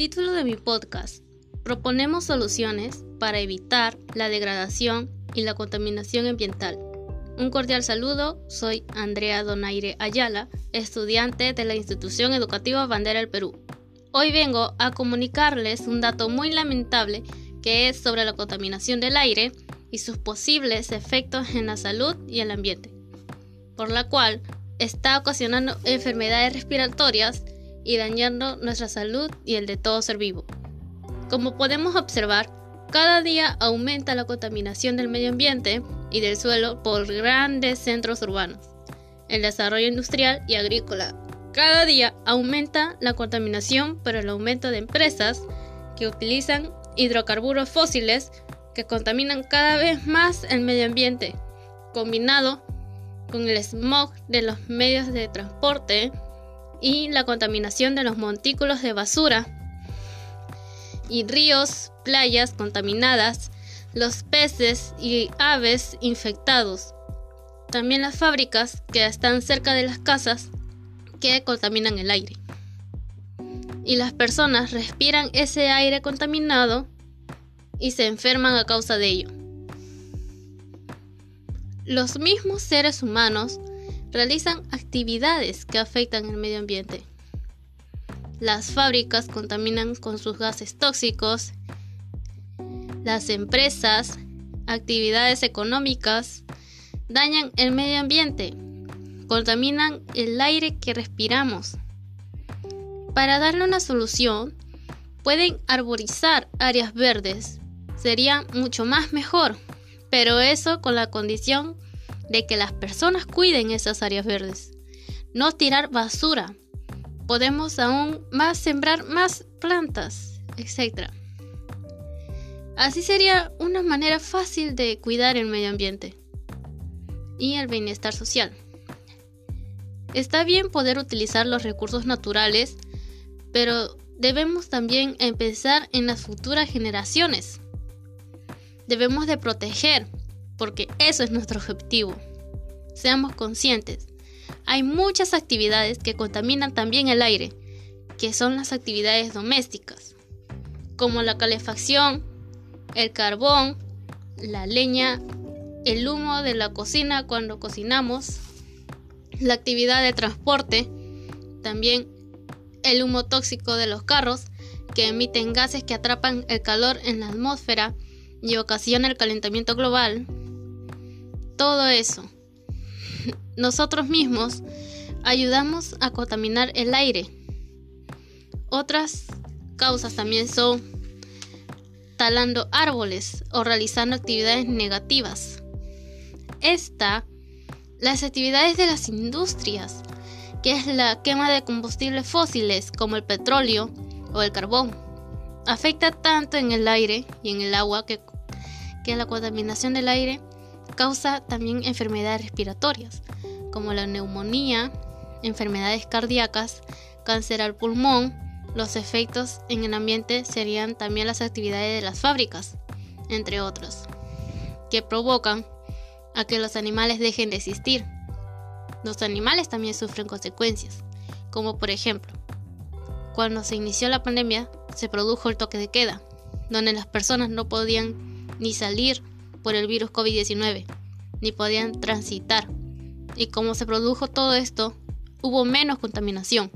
título de mi podcast, proponemos soluciones para evitar la degradación y la contaminación ambiental. Un cordial saludo, soy Andrea Donaire Ayala, estudiante de la institución educativa Bandera del Perú. Hoy vengo a comunicarles un dato muy lamentable que es sobre la contaminación del aire y sus posibles efectos en la salud y el ambiente, por la cual está ocasionando enfermedades respiratorias y dañando nuestra salud y el de todo ser vivo. Como podemos observar, cada día aumenta la contaminación del medio ambiente y del suelo por grandes centros urbanos, el desarrollo industrial y agrícola. Cada día aumenta la contaminación por el aumento de empresas que utilizan hidrocarburos fósiles que contaminan cada vez más el medio ambiente, combinado con el smog de los medios de transporte y la contaminación de los montículos de basura y ríos, playas contaminadas, los peces y aves infectados. También las fábricas que están cerca de las casas que contaminan el aire. Y las personas respiran ese aire contaminado y se enferman a causa de ello. Los mismos seres humanos realizan actividades que afectan el medio ambiente. Las fábricas contaminan con sus gases tóxicos. Las empresas, actividades económicas, dañan el medio ambiente, contaminan el aire que respiramos. Para darle una solución, pueden arborizar áreas verdes. Sería mucho más mejor, pero eso con la condición de que las personas cuiden esas áreas verdes. No tirar basura. Podemos aún más sembrar más plantas, etc. Así sería una manera fácil de cuidar el medio ambiente y el bienestar social. Está bien poder utilizar los recursos naturales, pero debemos también empezar en las futuras generaciones. Debemos de proteger porque eso es nuestro objetivo. Seamos conscientes. Hay muchas actividades que contaminan también el aire, que son las actividades domésticas, como la calefacción, el carbón, la leña, el humo de la cocina cuando cocinamos, la actividad de transporte, también el humo tóxico de los carros que emiten gases que atrapan el calor en la atmósfera y ocasiona el calentamiento global, todo eso. Nosotros mismos ayudamos a contaminar el aire. Otras causas también son talando árboles o realizando actividades negativas. Esta, las actividades de las industrias, que es la quema de combustibles fósiles como el petróleo o el carbón, afecta tanto en el aire y en el agua que, que la contaminación del aire causa también enfermedades respiratorias, como la neumonía, enfermedades cardíacas, cáncer al pulmón. Los efectos en el ambiente serían también las actividades de las fábricas, entre otros, que provocan a que los animales dejen de existir. Los animales también sufren consecuencias, como por ejemplo, cuando se inició la pandemia se produjo el toque de queda, donde las personas no podían ni salir por el virus COVID-19, ni podían transitar. Y como se produjo todo esto, hubo menos contaminación.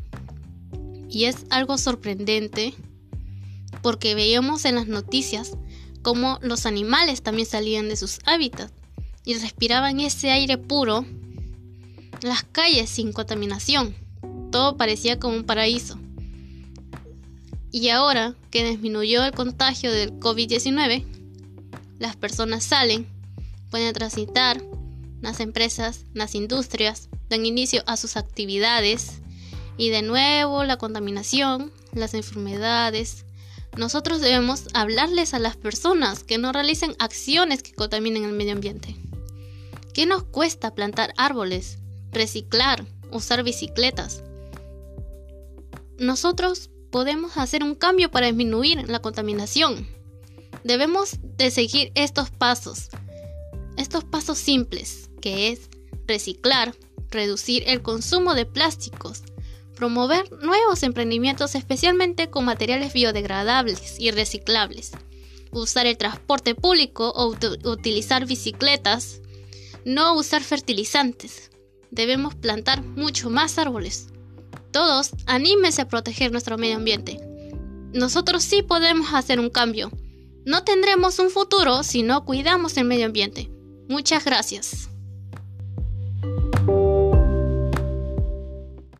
Y es algo sorprendente porque veíamos en las noticias cómo los animales también salían de sus hábitats y respiraban ese aire puro, las calles sin contaminación. Todo parecía como un paraíso. Y ahora que disminuyó el contagio del COVID-19, las personas salen, pueden transitar, las empresas, las industrias dan inicio a sus actividades y de nuevo la contaminación, las enfermedades. Nosotros debemos hablarles a las personas que no realicen acciones que contaminen el medio ambiente. ¿Qué nos cuesta plantar árboles, reciclar, usar bicicletas? Nosotros podemos hacer un cambio para disminuir la contaminación. Debemos de seguir estos pasos, estos pasos simples, que es reciclar, reducir el consumo de plásticos, promover nuevos emprendimientos especialmente con materiales biodegradables y reciclables, usar el transporte público o utilizar bicicletas, no usar fertilizantes. Debemos plantar mucho más árboles. Todos, anímense a proteger nuestro medio ambiente. Nosotros sí podemos hacer un cambio. No tendremos un futuro si no cuidamos el medio ambiente. Muchas gracias.